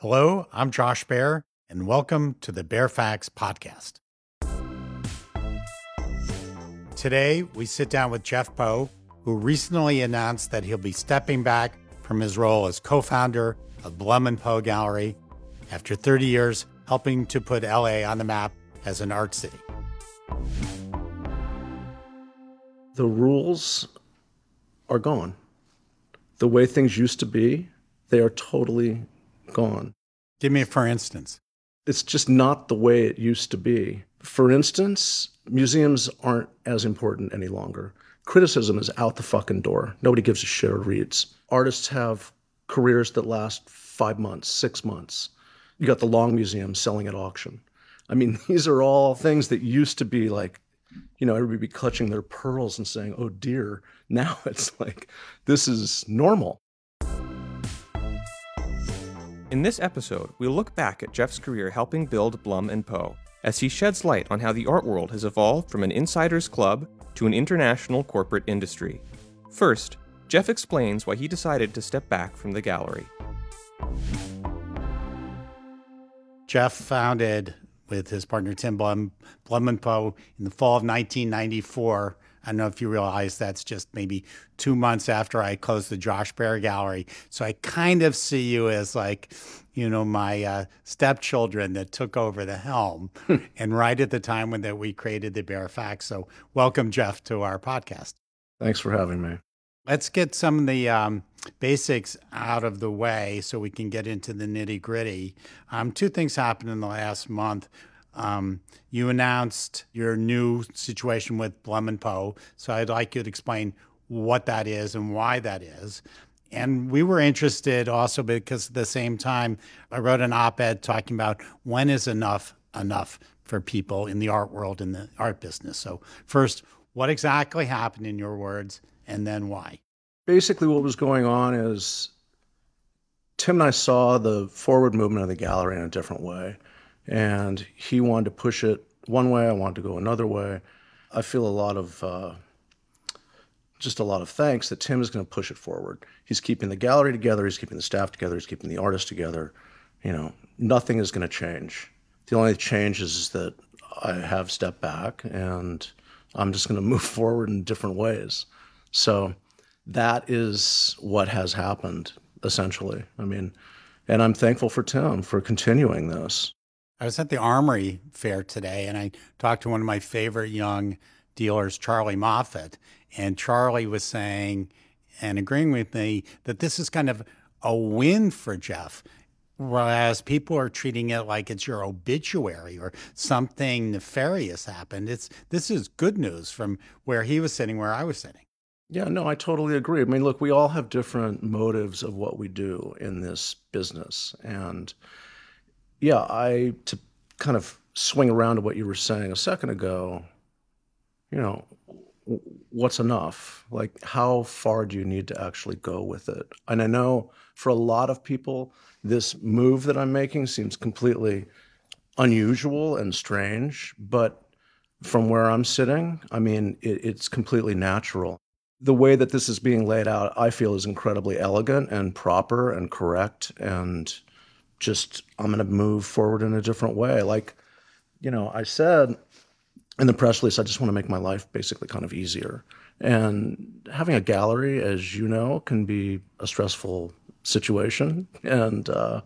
Hello, I'm Josh Baer, and welcome to the Baer Faxt Podcast. Today, we sit down with Jeff Poe, who recently announced that he'll be stepping back from his role as co founder of Blum and Poe Gallery after 30 years helping to put LA on the map as an art city. The rules are gone. The way things used to be, they are totally gone. Give me a for instance. It's just not the way it used to be. For instance, museums aren't as important any longer. Criticism is out the fucking door. Nobody gives a shit or reads. Artists have careers that last five months, six months. You got the Long Museum selling at auction. I mean, these are all things that used to be like, you know, everybody be clutching their pearls and saying, oh dear. Now it's like, this is normal. In this episode, we look back at Jeff's career helping build Blum and Poe as he sheds light on how the art world has evolved from an insider's club to an international corporate industry. First, Jeff explains why he decided to step back from the gallery. Jeff founded with his partner Tim Blum, Blum and Poe in the fall of 1994 I don't know if you realize that's just maybe two months after I closed the Josh Baer Gallery. So I kind of see you as like, you know, my uh, stepchildren that took over the helm, and right at the time when that we created the Baer Faxt. So welcome, Jeff, to our podcast. Thanks for having me. Let's get some of the um, basics out of the way so we can get into the nitty gritty. Um, two things happened in the last month. Um, you announced your new situation with Blum and Poe, so I'd like you to explain what that is and why that is. And we were interested also because at the same time, I wrote an op ed talking about when is enough enough for people in the art world, in the art business. So, first, what exactly happened in your words, and then why? Basically, what was going on is Tim and I saw the forward movement of the gallery in a different way and he wanted to push it one way. I wanted to go another way. I feel a lot of uh, just a lot of thanks that Tim is going to push it forward. He's keeping the gallery together. He's keeping the staff together. He's keeping the artists together. You know, nothing is going to change. The only change is that I have stepped back and I'm just going to move forward in different ways. So that is what has happened essentially. I mean, and I'm thankful for Tim for continuing this. I was at the Armory Fair today and I talked to one of my favorite young dealers, Charlie Moffat. And Charlie was saying and agreeing with me that this is kind of a win for Jeff. Whereas people are treating it like it's your obituary or something nefarious happened. It's this is good news from where he was sitting, where I was sitting. Yeah, no, I totally agree. I mean, look, we all have different motives of what we do in this business. And yeah, I to kind of swing around to what you were saying a second ago. You know, what's enough? Like, how far do you need to actually go with it? And I know for a lot of people, this move that I'm making seems completely unusual and strange, but from where I'm sitting, I mean, it, it's completely natural. The way that this is being laid out, I feel, is incredibly elegant and proper and correct and just I'm going to move forward in a different way. Like, you know, I said in the press release, I just want to make my life basically kind of easier. And having a gallery, as you know, can be a stressful situation. And uh,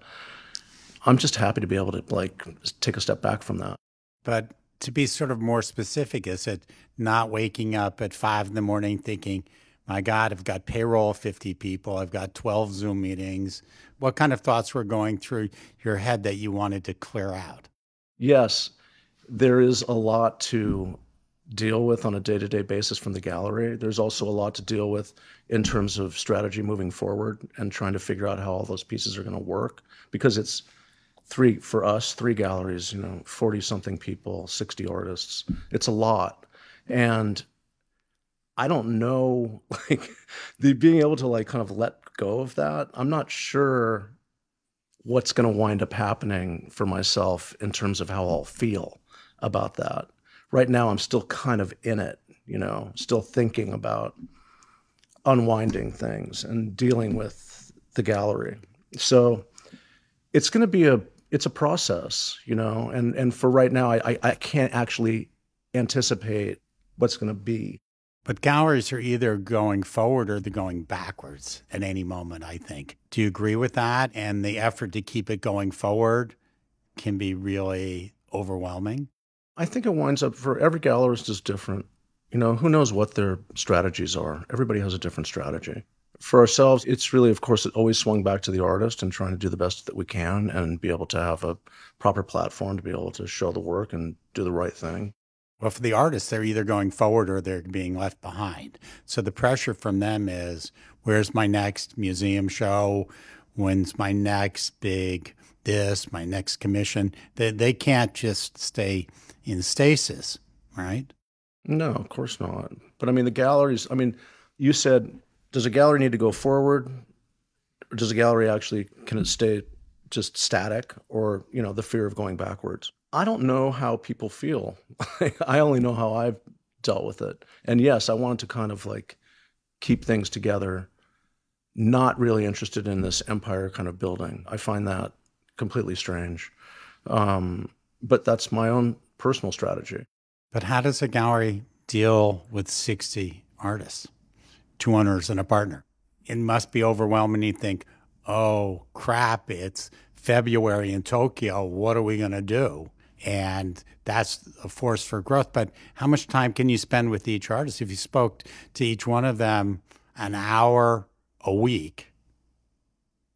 I'm just happy to be able to like take a step back from that. But to be sort of more specific, is it not waking up at five in the morning thinking, my God, I've got payroll 50 people, I've got 12 Zoom meetings. What kind of thoughts were going through your head that you wanted to clear out? Yes, there is a lot to deal with on a day to day basis from the gallery. There's also a lot to deal with in terms of strategy moving forward and trying to figure out how all those pieces are going to work because it's three for us, three galleries, you know, 40 something people, 60 artists. It's a lot. And I don't know, like the being able to like kind of let go of that. I'm not sure what's going to wind up happening for myself in terms of how I'll feel about that. Right now, I'm still kind of in it, you know, still thinking about unwinding things and dealing with the gallery. So it's going to be a it's a process, you know, and and for right now, I I, I can't actually anticipate what's going to be. But galleries are either going forward or they're going backwards at any moment, I think. Do you agree with that? And the effort to keep it going forward can be really overwhelming? I think it winds up for every gallerist is different. You know, who knows what their strategies are? Everybody has a different strategy. For ourselves, it's really, of course, it always swung back to the artist and trying to do the best that we can and be able to have a proper platform to be able to show the work and do the right thing. Well, for the artists, they're either going forward or they're being left behind. So the pressure from them is where's my next museum show? When's my next big this, my next commission? They, they can't just stay in stasis, right? No, of course not. But I mean, the galleries, I mean, you said, does a gallery need to go forward? Or does a gallery actually, can it stay just static or, you know, the fear of going backwards? I don't know how people feel. I only know how I've dealt with it. And yes, I wanted to kind of like keep things together, not really interested in this empire kind of building. I find that completely strange. Um, but that's my own personal strategy. But how does a gallery deal with 60 artists, two owners and a partner? It must be overwhelming. You think, oh crap, it's February in Tokyo. What are we going to do? And that's a force for growth. But how much time can you spend with each artist? If you spoke to each one of them an hour a week,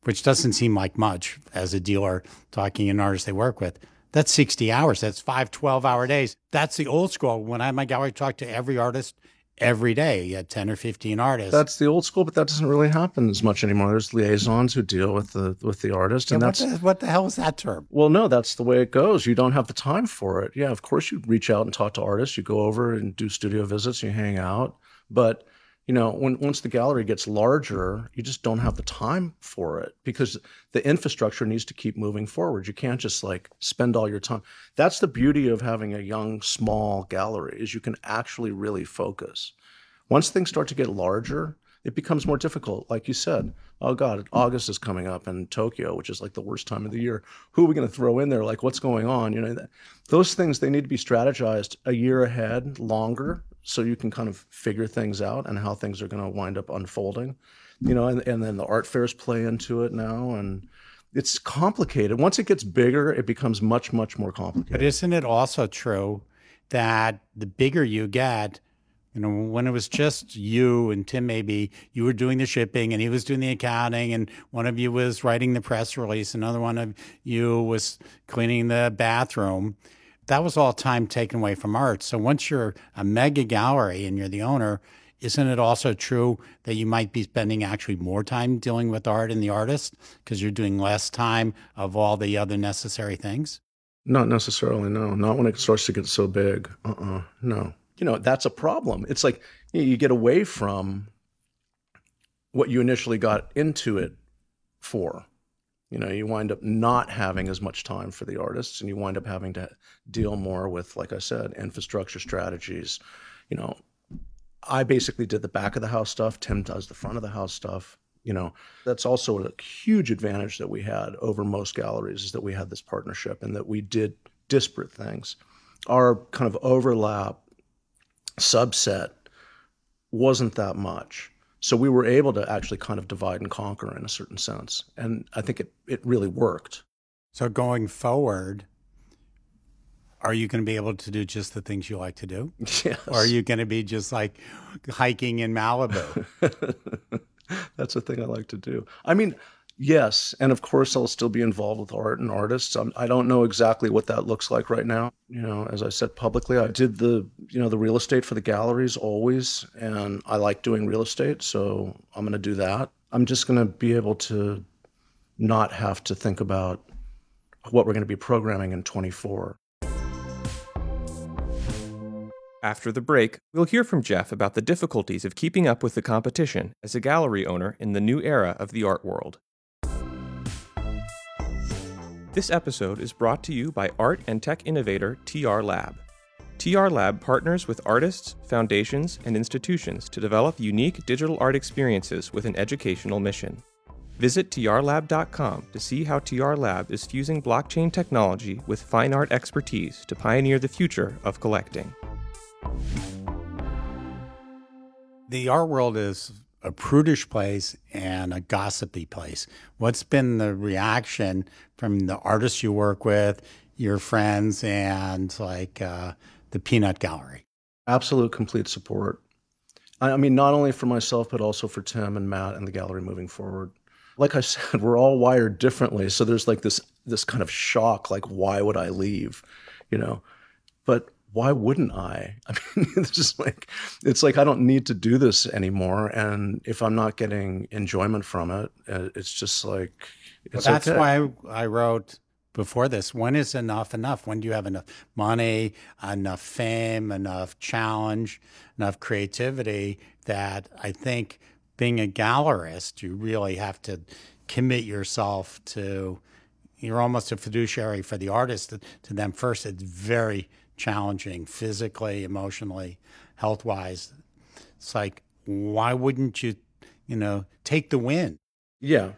which doesn't seem like much as a dealer talking to an artist they work with, that's 60 hours. That's five 12 hour days. That's the old school. When I my gallery talk to every artist every day. You had 10 or 15 artists. That's the old school, but that doesn't really happen as much anymore. There's liaisons who deal with the with the artist. And yeah, that's what the, what the hell is that term? Well, no, that's the way it goes. You don't have the time for it. Yeah, of course you reach out and talk to artists. You go over and do studio visits, you hang out. But you know, when once the gallery gets larger, you just don't have the time for it because the infrastructure needs to keep moving forward. You can't just like spend all your time. That's the beauty of having a young, small gallery is you can actually really focus. Once things start to get larger, it becomes more difficult. Like you said, oh God, August is coming up in Tokyo, which is like the worst time of the year. Who are we going to throw in there? Like, what's going on? You know, those things they need to be strategized a year ahead, longer, so you can kind of figure things out and how things are going to wind up unfolding. You know, and, and then the art fairs play into it now, and it's complicated. Once it gets bigger, it becomes much, much more complicated. But isn't it also true that the bigger you get, you know, when it was just you and Tim, maybe you were doing the shipping and he was doing the accounting, and one of you was writing the press release, another one of you was cleaning the bathroom that was all time taken away from art. So once you're a mega gallery and you're the owner, isn't it also true that you might be spending actually more time dealing with art and the artist because you're doing less time of all the other necessary things? Not necessarily, no. Not when it starts to get so big. Uh uh-uh, uh no. You know, that's a problem. It's like you, know, you get away from what you initially got into it for you know you wind up not having as much time for the artists and you wind up having to deal more with like i said infrastructure strategies. You know i basically did the back of the house stuff tim does the front of the house stuff you know. That's also a huge advantage that we had over most galleries is that we had this partnership and that we did disparate things. Our kind of overlap subset wasn't that much so we were able to actually kind of divide and conquer in a certain sense. And I think it, it really worked. So going forward, are you going to be able to do just the things you like to do? Yes. Or are you going to be just like hiking in Malibu? That's the thing I like to do. I mean, Yes, and of course I'll still be involved with art and artists. I'm, I do not know exactly what that looks like right now. You know, as I said publicly, I did the you know the real estate for the galleries always, and I like doing real estate, so I'm going to do that. I'm just going to be able to not have to think about what we're going to be programming in 24. After the break, we'll hear from Jeff about the difficulties of keeping up with the competition as a gallery owner in the new era of the art world. This episode is brought to you by art and tech innovator TR Lab. TR Lab partners with artists, foundations, and institutions to develop unique digital art experiences with an educational mission. Visit trlab.com to see how TR Lab is fusing blockchain technology with fine art expertise to pioneer the future of collecting. The art world is a prudish place and a gossipy place. What's been the reaction from the artists you work with, your friends, and like uh, the Peanut Gallery? Absolute complete support. I mean, not only for myself, but also for Tim and Matt and the gallery moving forward. Like I said, we're all wired differently. So there's like this this kind of shock, like, why would I leave? You know? But why wouldn't I? I mean, it's just like it's like I don't need to do this anymore. And if I'm not getting enjoyment from it, uh, it's just like it's Well, that's okay. why I wrote before this when is enough enough? When do you have enough money, enough fame, enough challenge, enough creativity that I think being a gallerist, you really have to commit yourself to, you're almost a fiduciary for the artist to, to them first. It's very challenging physically, emotionally, health wise. It's like, why wouldn't you, you know, take the win? Yeah.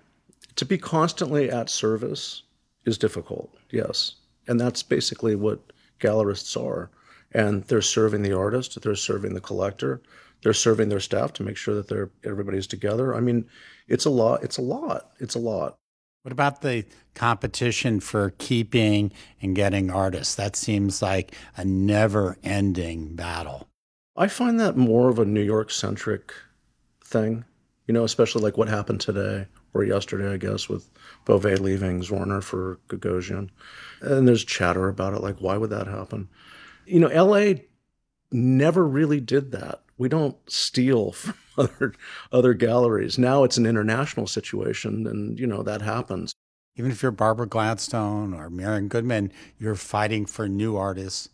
To be constantly at service is difficult, yes. And that's basically what gallerists are. And they're serving the artist, they're serving the collector, they're serving their staff to make sure that they're everybody's together. I mean, it's a lot, it's a lot, it's a lot. What about the competition for keeping and getting artists? That seems like a never ending battle. I find that more of a New York centric thing, you know, especially like what happened today or yesterday, I guess, with Beauvais leaving Zwirner for Gagosian. And there's chatter about it, like, why would that happen? You know, LA never really did that. We don't steal from other other galleries. Now it's an international situation, and you know that happens. Even if you're Barbara Gladstone or Marian Goodman, you're fighting for new artists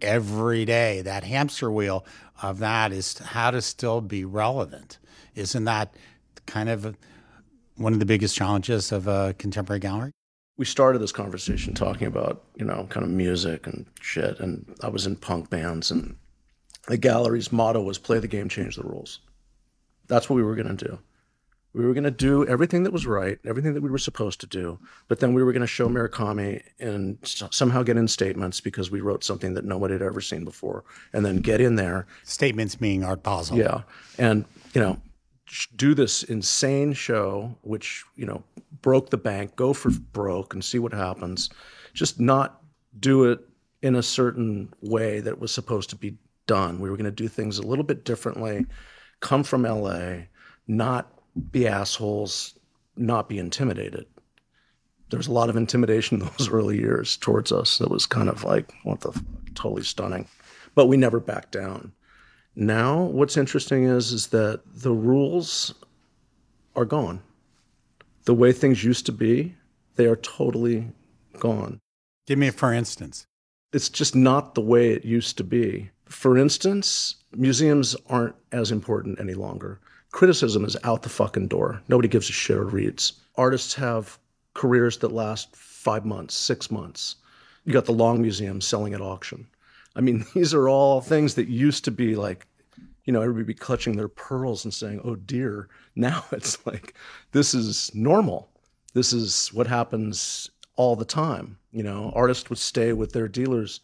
every day. That hamster wheel of that is how to still be relevant. Isn't that kind of one of the biggest challenges of a contemporary gallery? we started this conversation talking about you know kind of music and shit and i was in punk bands and the gallery's motto was play the game change the rules that's what we were going to do we were going to do everything that was right everything that we were supposed to do but then we were going to show murakami and s- somehow get in statements because we wrote something that nobody had ever seen before and then get in there Statements being Art Basel. yeah, and you know, sh- do this insane show, which you know broke the bank, go for broke, and see what happens. Just not do it in a certain way that was supposed to be done. We were going to do things a little bit differently. Come from LA, not be assholes, not be intimidated. There was a lot of intimidation in those early years towards us. That was kind of like what the fuck, totally stunning, but we never backed down. Now, what's interesting is is that the rules are gone. The way things used to be, they are totally gone. Give me a for instance. It's just not the way it used to be. For instance, museums aren't as important any longer. Criticism is out the fucking door. Nobody gives a shit or reads. Artists have careers that last five months, six months. You got the Long Museum selling at auction. I mean, these are all things that used to be like, you know, everybody be clutching their pearls and saying, oh dear. Now it's like, this is normal. This is what happens all the time. You know, artists would stay with their dealers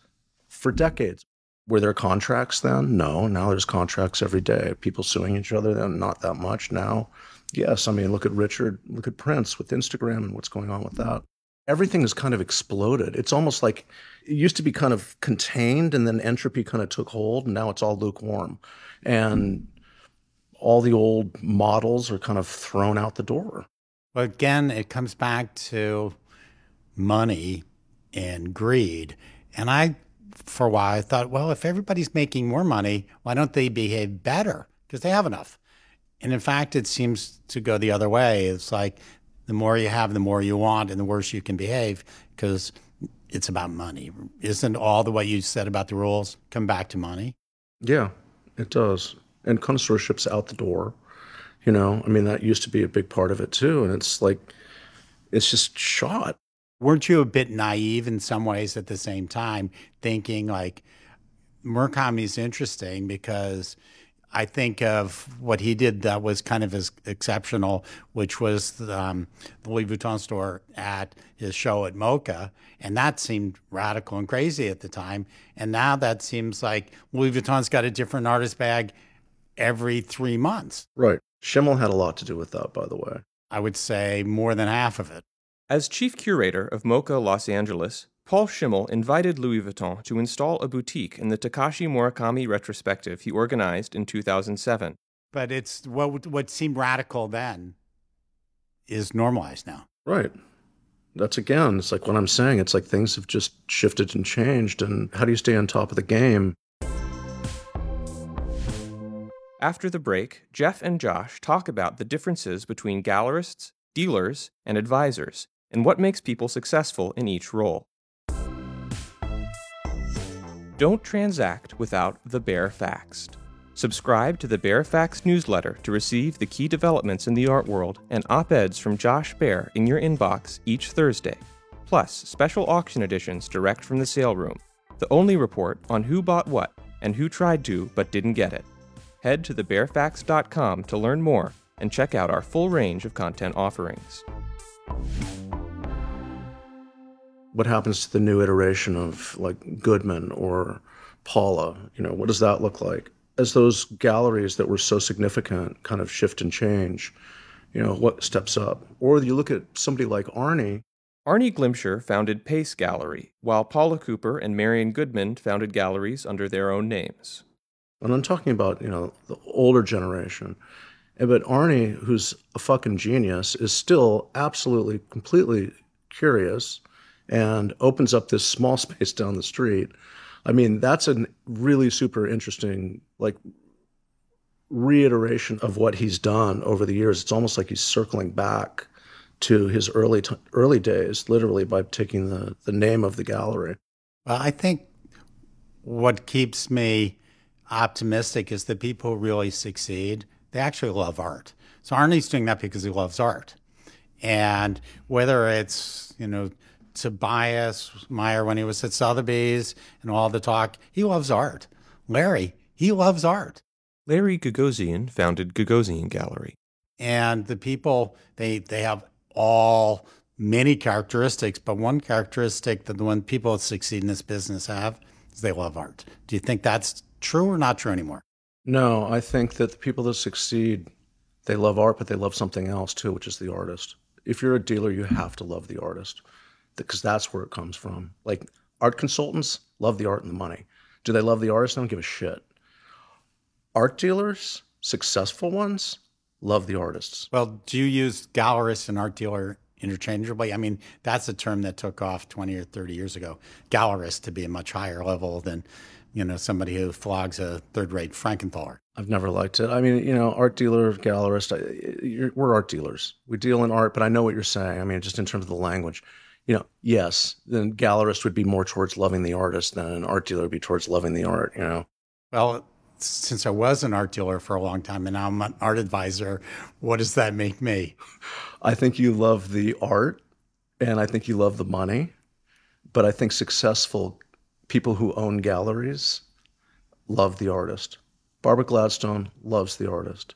for decades. Were there contracts then? No. Now there's contracts every day. People suing each other then? Not that much now. Yes. I mean, look at Richard, look at Prince with Instagram and what's going on with that. Everything has kind of exploded. It's almost like it used to be kind of contained and then entropy kind of took hold and now it's all lukewarm. And all the old models are kind of thrown out the door. But again, it comes back to money and greed. And I, for a while, I thought, well, if everybody's making more money, why don't they behave better? Because they have enough. And in fact, it seems to go the other way. It's like the more you have, the more you want, and the worse you can behave because it's about money. Isn't all the what you said about the rules come back to money? Yeah, it does. And connoisseurship's out the door. You know, I mean, that used to be a big part of it too. And it's like, it's just shot. Weren't you a bit naive in some ways at the same time, thinking like Murakami's interesting because I think of what he did that was kind of as exceptional, which was um, the Louis Vuitton store at his show at MoCA. And that seemed radical and crazy at the time. And now that seems like Louis Vuitton's got a different artist bag every three months. Right. Schimmel had a lot to do with that, by the way. I would say more than half of it. As chief curator of MoCA Los Angeles, Paul Schimmel invited Louis Vuitton to install a boutique in the Takashi Murakami retrospective he organized in 2007. But it's what what seemed radical then is normalized now. Right. That's again, it's like what I'm saying. It's like things have just shifted and changed. And how do you stay on top of the game? After the break, Jeff and Josh talk about the differences between gallerists, dealers, and advisors, and what makes people successful in each role. Don't transact without the Baer Faxt. Subscribe to the Baer Faxt newsletter to receive the key developments in the art world and op eds from Josh Baer in your inbox each Thursday, plus special auction editions direct from the sale room, the only report on who bought what and who tried to but didn't get it. Head to thebarefax.com to learn more and check out our full range of content offerings what happens to the new iteration of like Goodman or Paula? You know, what does that look like? As those galleries that were so significant kind of shift and change, you know, what steps up? Or you look at somebody like Arnie. Arnie Glimcher founded Pace Gallery, while Paula Cooper and Marian Goodman founded galleries under their own names. And I'm talking about, you know, the older generation. Eh, but Arnie, who's a fucking genius, is still absolutely, completely curious and opens up this small space down the street. I mean, that's a really super interesting, like, reiteration of what he's done over the years. It's almost like he's circling back to his early t- early days, literally by taking the the name of the gallery. Well, I think what keeps me optimistic is that people really succeed, they actually love art. So Arnie's doing that because he loves art. And whether it's, you know, Tobias Meyer when he was at Sotheby's and all the talk. He loves art. Larry, he loves art. Larry Gagosian founded Gagosian Gallery. And the people, they, they have all many characteristics, but one characteristic that the one people that succeed in this business have is they love art. Do you think that's true or not true anymore? No, I think that the people that succeed, they love art, but they love something else too, which is the artist. If you're a dealer, you have to love the artist because that's where it comes from. Like art consultants love the art and the money. Do they love the artist? They don't give a shit. Art dealers, successful ones, love the artists. Well, do you use gallerist and art dealer interchangeably? I mean, that's a term that took off 20 or 30 years ago. Gallerist to be a much higher level than, you know, somebody who flogs a third-rate Frankenthaler. I've never liked it. I mean, you know, art dealer, gallerist, I, we're art dealers. We deal in art, but I know what you're saying. I mean, just in terms of the language you know, yes, then gallerist would be more towards loving the artist than an art dealer would be towards loving the art, you know. Well, since I was an art dealer for a long time and now I'm an art advisor, what does that make me? I think you love the art and I think you love the money, but I think successful people who own galleries love the artist. Barbara Gladstone loves the artist.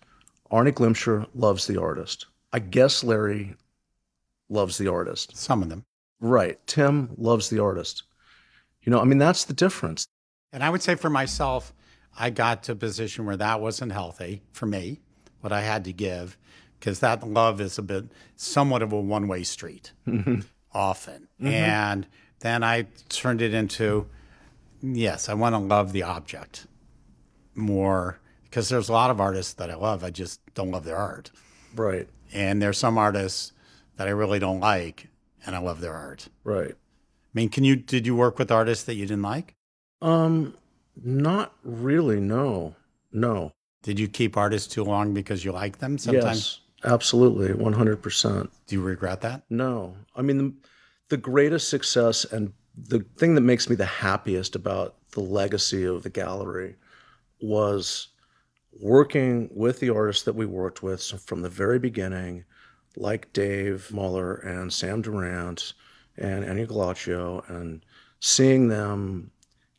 Arnie Glimcher loves the artist. I guess Larry loves the artist. Some of them. Right. Tim loves the artist. You know, I mean, that's the difference. And I would say for myself, I got to a position where that wasn't healthy for me, what I had to give, because that love is a bit somewhat of a one way street mm-hmm. often. Mm-hmm. And then I turned it into yes, I want to love the object more because there's a lot of artists that I love. I just don't love their art. Right. And there's some artists that I really don't like and I love their art. Right. I mean, can you did you work with artists that you didn't like? Um, not really. No, no. Did you keep artists too long because you like them? Sometimes. Yes, absolutely, one hundred percent. Do you regret that? No. I mean, the, the greatest success and the thing that makes me the happiest about the legacy of the gallery was working with the artists that we worked with so from the very beginning like Dave Muller and Sam Durant and Anya Gallaccio and seeing them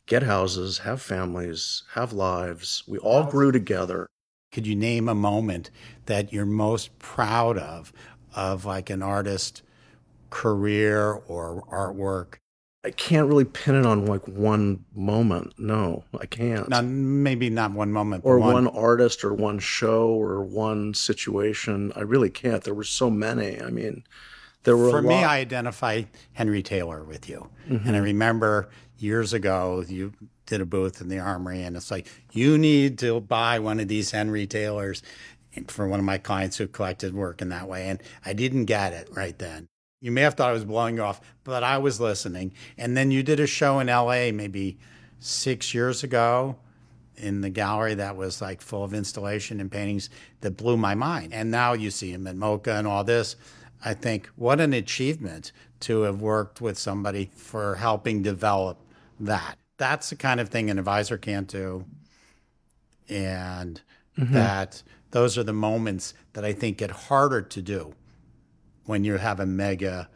get houses, have families, have lives. We all grew together. Could you name a moment that you're most proud of, of like an artist career or artwork? I can't really pin it on like one moment. No, I can't. Not maybe not one moment, or one, artist or one show or one situation. I really can't. There were so many. I mean, there were For me. I identify Henry Taylor with you, mm-hmm. and I remember years ago you did a booth in the Armory, and it's like you need to buy one of these Henry Taylors for one of my clients who collected work in that way, and I didn't get it right then. You may have thought I was blowing you off, but I was listening. And then you did a show in LA maybe six years ago in the gallery that was like full of installation and paintings that blew my mind. And now you see him at MoCA and all this. I think what an achievement to have worked with somebody for helping develop that. That's the kind of thing an advisor can't do. And mm-hmm. that those are the moments that I think get harder to do when you have a mega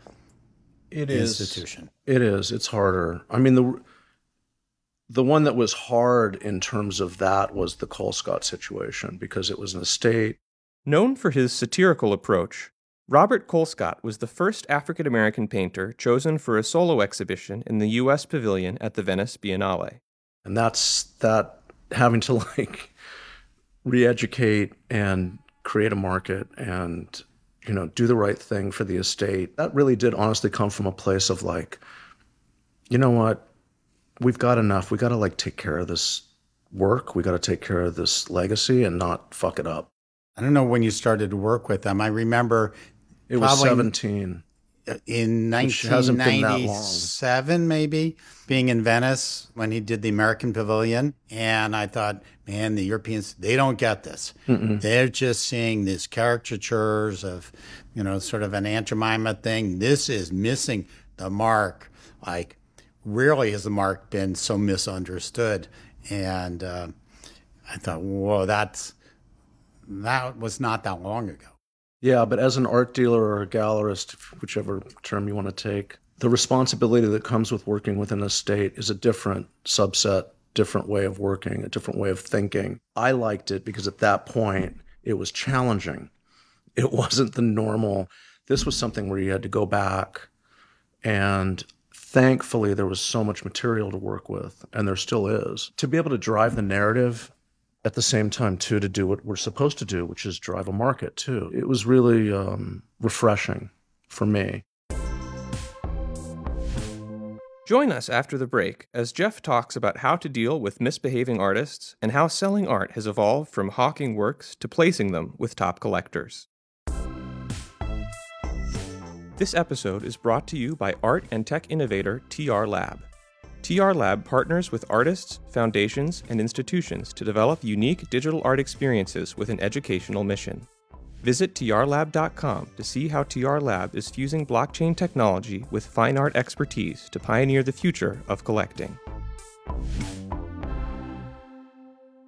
It is. institution. It is. It's harder. I mean the the one that was hard in terms of that was the Colescott situation because it was an estate. Known for his satirical approach, Robert Colescott was the first African American painter chosen for a solo exhibition in the U.S. Pavilion at the Venice Biennale. And that's that having to like re-educate and create a market and you know do the right thing for the estate. That really did honestly come from a place of like, you know what, we've got enough. We got to like take care of this work. We got to take care of this legacy and not fuck it up. I don't know when you started to work with them. I remember It was 17. In Which hasn't been that long. 1997, maybe, being in Venice when he did the American Pavilion. And I thought, man, the Europeans, they don't get this. They're just seeing these caricatures of, you know, sort of an Aunt Jemima thing. This is missing the mark. Like, rarely has the mark been so misunderstood. And uh, I thought, whoa, that's that was not that long ago. Yeah, but as an art dealer or a gallerist, whichever term you want to take, the responsibility that comes with working with an estate is a different subset, different way of working, a different way of thinking. I liked it because at that point it was challenging. It wasn't the normal. This was something where you had to go back and thankfully there was so much material to work with and there still is. To be able to drive the narrative at the same time too to do what we're supposed to do which is drive a market too it was really um, refreshing for me Join us after the break as Jeff talks about how to deal with misbehaving artists and how selling art has evolved from hawking works to placing them with top collectors. This episode is brought to you by art and tech innovator TR Lab. TR Lab partners with artists, foundations, and institutions to develop unique digital art experiences with an educational mission. Visit trlab.com to see how TR Lab is fusing blockchain technology with fine art expertise to pioneer the future of collecting.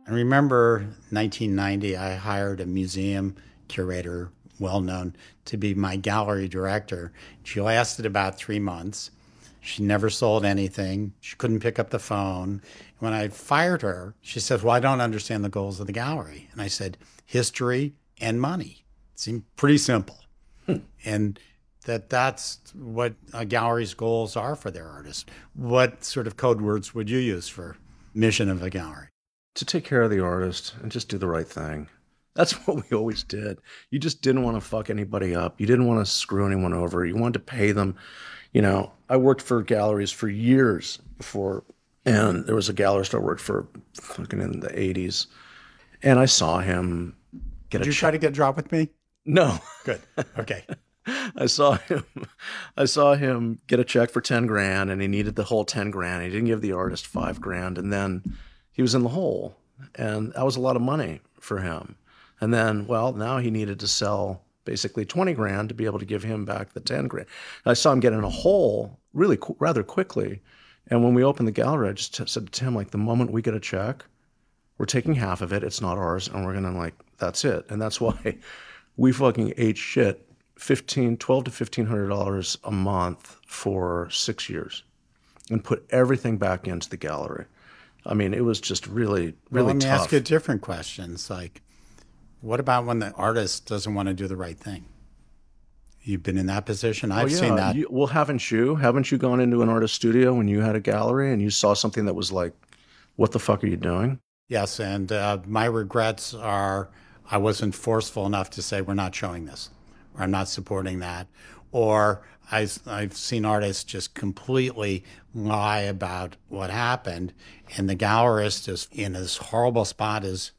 I remember 1990, I hired a museum curator, well known, to be my gallery director. She lasted about three months. She never sold anything. She couldn't pick up the phone. When I fired her, she said, Well, I don't understand the goals of the gallery. And I said, History and money. It seemed pretty simple. Hmm. and that that's what a gallery's goals are for their artists. What sort of code words would you use for mission of a gallery? to take care of the artist and just do the right thing that's what we always did you just didn't want to fuck anybody up you didn't want to screw anyone over you wanted to pay them you know i worked for galleries for years before and there was a gallerist i worked for fucking in the 80s and i saw him get Did you try to get a job with me? no Good. Okay. I saw him I saw him get a check for 10 grand and he needed the whole 10 grand. He didn't give the artist 5 grand and then he was in the hole and that was a lot of money for him. And then well, now he needed to sell basically 20 grand to be able to give him back the 10 grand. And I saw him get in a hole really qu- rather quickly. And when we opened the gallery, I just t- said to Tim like the moment we get a check, we're taking half of it, it's not ours and we're going to like that's it. And that's why we fucking ate shit 15 12 to 1500 dollars a month for six years and put everything back into the gallery. I mean, it was just really, Well, really let me tough. ask you a different question. It's like, what about when the artist doesn't want to do the right thing? You've been in that position. I've Oh, seen that. You, well, haven't you? Haven't you gone into an artist studio when you had a gallery and you saw something that was like, what the fuck are you doing? Yes, and uh, my regrets are I wasn't forceful enough to say we're not showing this, or I'm not supporting that, or I, I've seen artists just completely lie about what happened, and the gallerist is in this horrible spot. Is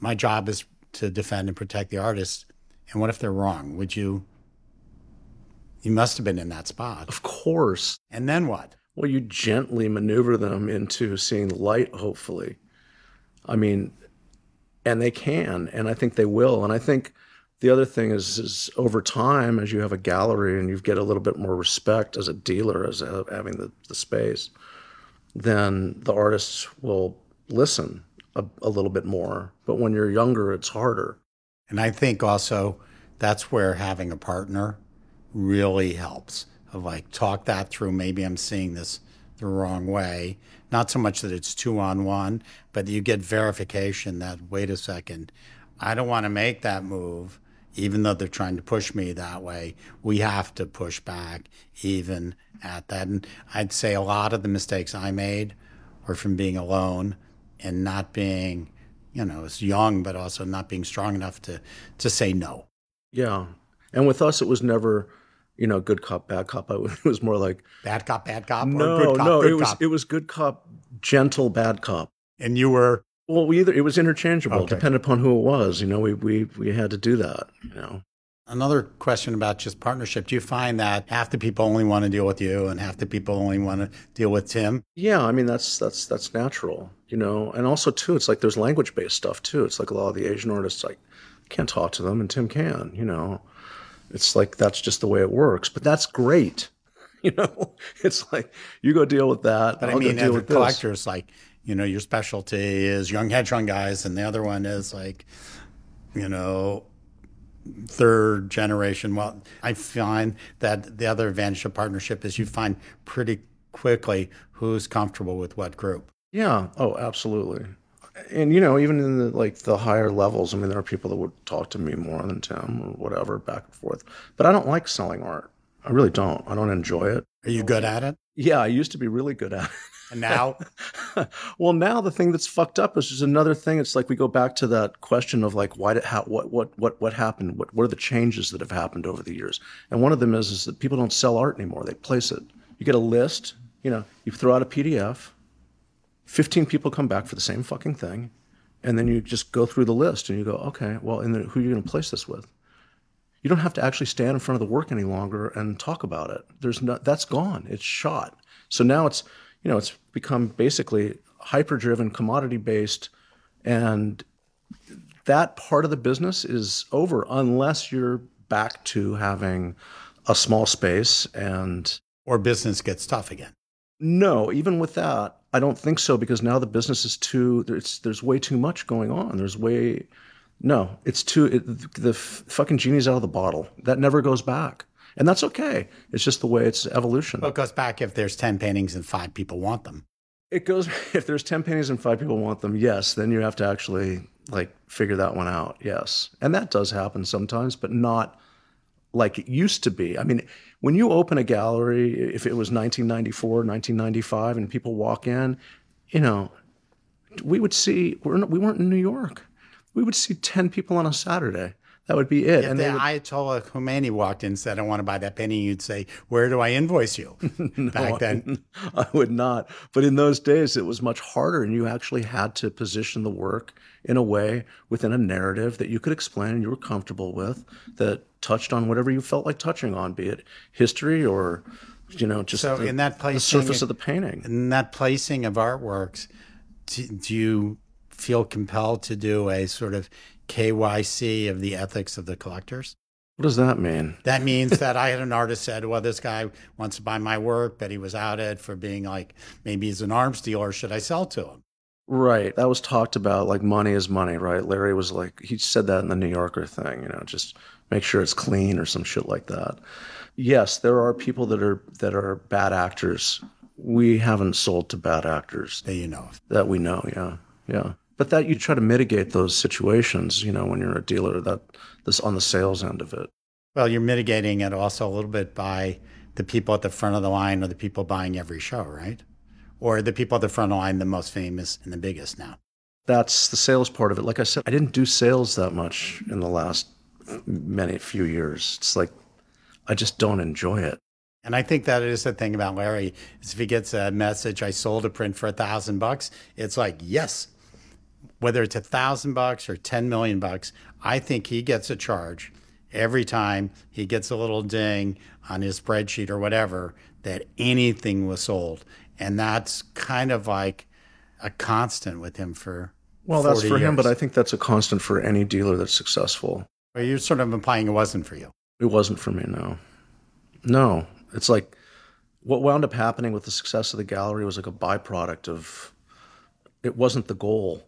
my job is to defend and protect the artist, and what if they're wrong? Would you? You must have been in that spot, Of course. and then what? Well, you gently maneuver them into seeing light, hopefully. I mean, and they can, and I think they will. And I think the other thing is, is over time, as you have a gallery and you get a little bit more respect as a dealer, as a, having the, the space, then the artists will listen a, a little bit more. But when you're younger, it's harder. And I think also that's where having a partner really helps. Of like talk that through. Maybe I'm seeing this the wrong way. Not so much that it's two on one, but you get verification that wait a second, I don't want to make that move, even though they're trying to push me that way. We have to push back even at that. And I'd say a lot of the mistakes I made were from being alone and not being, you know, as young, but also not being strong enough to to say no. Yeah. And with us, it was never, you know, good cop, bad cop. It was more like, Bad cop, bad cop, or no, good cop, no, it was it was good cop, gentle bad cop. and you were Well, we either it was interchangeable, Okay. depending upon who it was. You know, we we we had to do that. You know, another question about just partnership. Do you find that half the people only want to deal with you and half the people only want to deal with Tim? yeah. I mean, that's that's that's natural. You know, and also too, it's like there's language based stuff too. It's like a lot of the Asian artists like can't talk to them, and Tim can. You know, it's like that's just the way it works. But that's great. You know, it's like you go deal with that. But I'll I mean, deal with this. collector, it's like, you know, your specialty is young hedge fund guys, and the other one is like, you know, third generation. Well, I find that the other advantage of partnership is you find pretty quickly who's comfortable with what group. Yeah. Oh, absolutely. And you know, even in the like the higher levels, I mean, there are people that would talk to me more than Tim or whatever, back and forth. But I don't like selling art. I really don't. I don't enjoy it. Are you good at it? Yeah, I used to be really good at And now, well, now the thing that's fucked up is just another thing. It's like we go back to that question of like, why did how what what what what happened? What what are the changes that have happened over the years? And one of them is is that people don't sell art anymore. They place it. You get a list. You know, you throw out a PDF. 15 people come back for the same fucking thing. And then you just go through the list and you go, okay, well, and then who are you going to place this with? You don't have to actually stand in front of the work any longer and talk about it. There's no, that's gone. It's shot. So now it's, you know, it's become basically hyper driven, commodity based. And that part of the business is over unless you're back to having a small space and or business gets tough again. no, even with that, I don't think so because now the business is too. There's there's way too much going on. There's way, no, it's too. It, the f- fucking genie's out of the bottle. That never goes back, and that's okay. It's just the way it's evolution. Well, it goes back if there's 10 paintings and five people want them. It goes if there's ten paintings and five people want them. Yes, then you have to actually like figure that one out. Yes, and that does happen sometimes, but not like it used to be. I mean, when you open a gallery, if it was 1994, 1995, and people walk in, you know, we would see we're not, we weren't in New York. We would see ten people on a Saturday. That would be it. If and the would, Ayatollah Khomeini walked in and said, I want to buy that painting, you'd say, Where do I invoice you? Back then. I would not. But in those days, it was much harder, and you actually had to position the work in a way within a narrative that you could explain and you were comfortable with, that touched on whatever you felt like touching on, be it history or, you know, just So the, in that the placing, surface of the painting. in that placing of artworks, do, do you feel compelled to do a sort of KYC of the ethics of the collectors? What does that mean? That means that I had an artist said, well, this guy wants to buy my work, but he was outed for being like, maybe he's an arms dealer. Should I sell to him? Right. That was talked about like money is money, right? Larry was like, he said that in the New Yorker thing, you know, just make sure it's clean or some shit like that. Yes, there are people that are that are bad actors we haven't sold to bad actors that you know of. that we know. Yeah, yeah. But that you try to mitigate those situations. You know, when you're a dealer, that this on the sales end of it. Well, you're mitigating it also a little bit by the people at the front of the line or the people buying every show, right? Or the people at the front of the line, the most famous and the biggest now. That's the sales part of it. Like I said, I didn't do sales that much in the last many few years. It's like I just don't enjoy it. And I think that is the thing about Larry is if he gets a message, I sold a print for a thousand bucks, it's like, yes, whether it's a thousand bucks or 10 million bucks, I think he gets a charge every time he gets a little ding on his spreadsheet or whatever that anything was sold. And that's kind of like a constant with him for Well, that's 40 for him, but I think that's a constant for any dealer that's successful. Well, you're sort of implying it wasn't for you. It wasn't for me, no. No. It's like what wound up happening with the success of the gallery was like a byproduct of it wasn't the goal.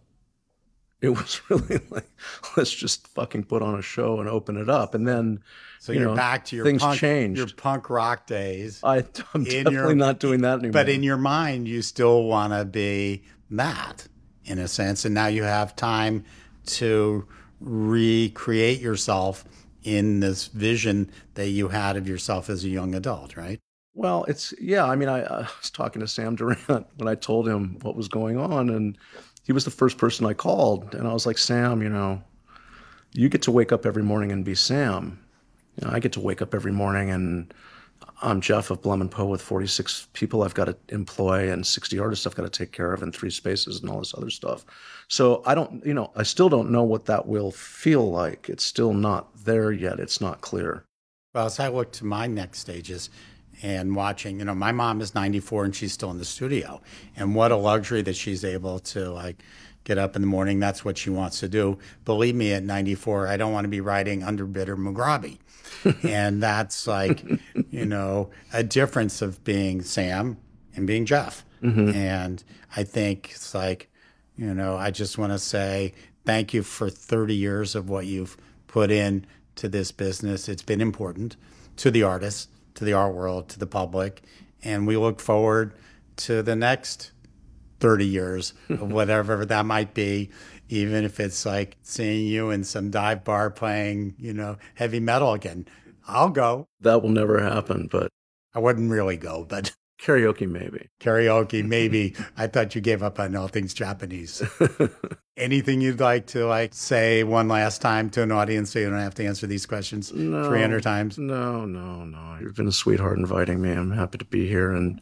It was really like, let's just fucking put on a show and open it up. And then So you you're know, back to your things punk, changed. your punk rock days. I, I'm in definitely your- not doing that anymore. But in your mind, you still want to be that in a sense. And now you have time to recreate yourself in this vision that you had of yourself as a young adult, right? Well, it's yeah. I mean, I, I was talking to Sam Durant when I told him what was going on, and he was the first person I called, and I was like, Sam, you know, you get to wake up every morning and be Sam. You know, I get to wake up every morning and I'm Jeff of Blum and Poe with 46 people I've got to employ and 60 artists I've got to take care of and three spaces and all this other stuff. So I don't, you know, I still don't know what that will feel like. It's still not there yet. It's not clear. Well, as I look to my next stages and watching, you know, my mom is 94 and she's still in the studio. And what a luxury that she's able to like get up in the morning. That's what she wants to do. Believe me, at 94, I don't want to be writing Underbidder Mugrabi. and that's like, you know, a difference of being Sam and being Jeff. Mm-hmm. And I think it's like, you know, I just want to say thank you for 30 years of what you've put in to this business. It's been important to the artists, to the art world, to the public. And we look forward to the next 30 years of whatever that might be, even if it's like seeing you in some dive bar playing, you know, heavy metal again. I'll go. That will never happen, but I wouldn't really go, but karaoke maybe. karaoke, maybe. I thought you gave up on all things Japanese. Anything you'd like to like say one last time to an audience so you don't have to answer these questions 300 times? No, no, no. You've been a sweetheart inviting me. I'm happy to be here, and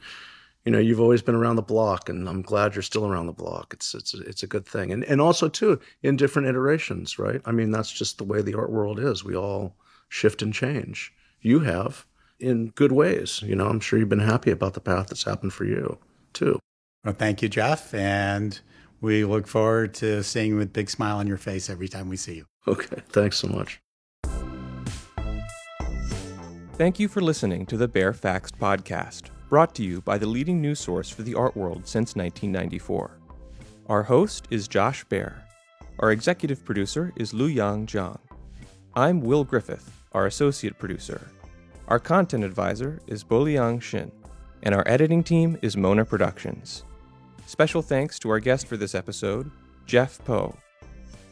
you know, you've always been around the block, and I'm glad you're still around the block. It's it's it's a good thing, and and also too in different iterations, right? I mean, that's just the way the art world is. We all shift and change. You have in good ways. You know, I'm sure you've been happy about the path that's happened for you too. Well, thank you, Jeff. And we look forward to seeing you with a big smile on your face every time we see you. Okay, thanks so much. Thank you for listening to the Baer Faxt podcast, brought to you by the leading news source for the art world since 1994. Our host is Josh Baer. Our executive producer is Lu Yang Zhang. I'm Will Griffith, our associate producer. Our content advisor is Boliang Shin, and our editing team is Mona Productions. Special thanks to our guest for this episode, Jeff Poe.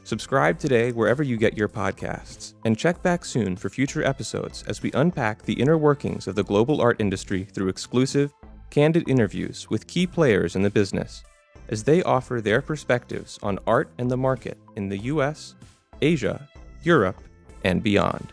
Subscribe today wherever you get your podcasts, and check back soon for future episodes as we unpack the inner workings of the global art industry through exclusive, candid interviews with key players in the business as they offer their perspectives on art and the market in the US, Asia, Europe, and beyond.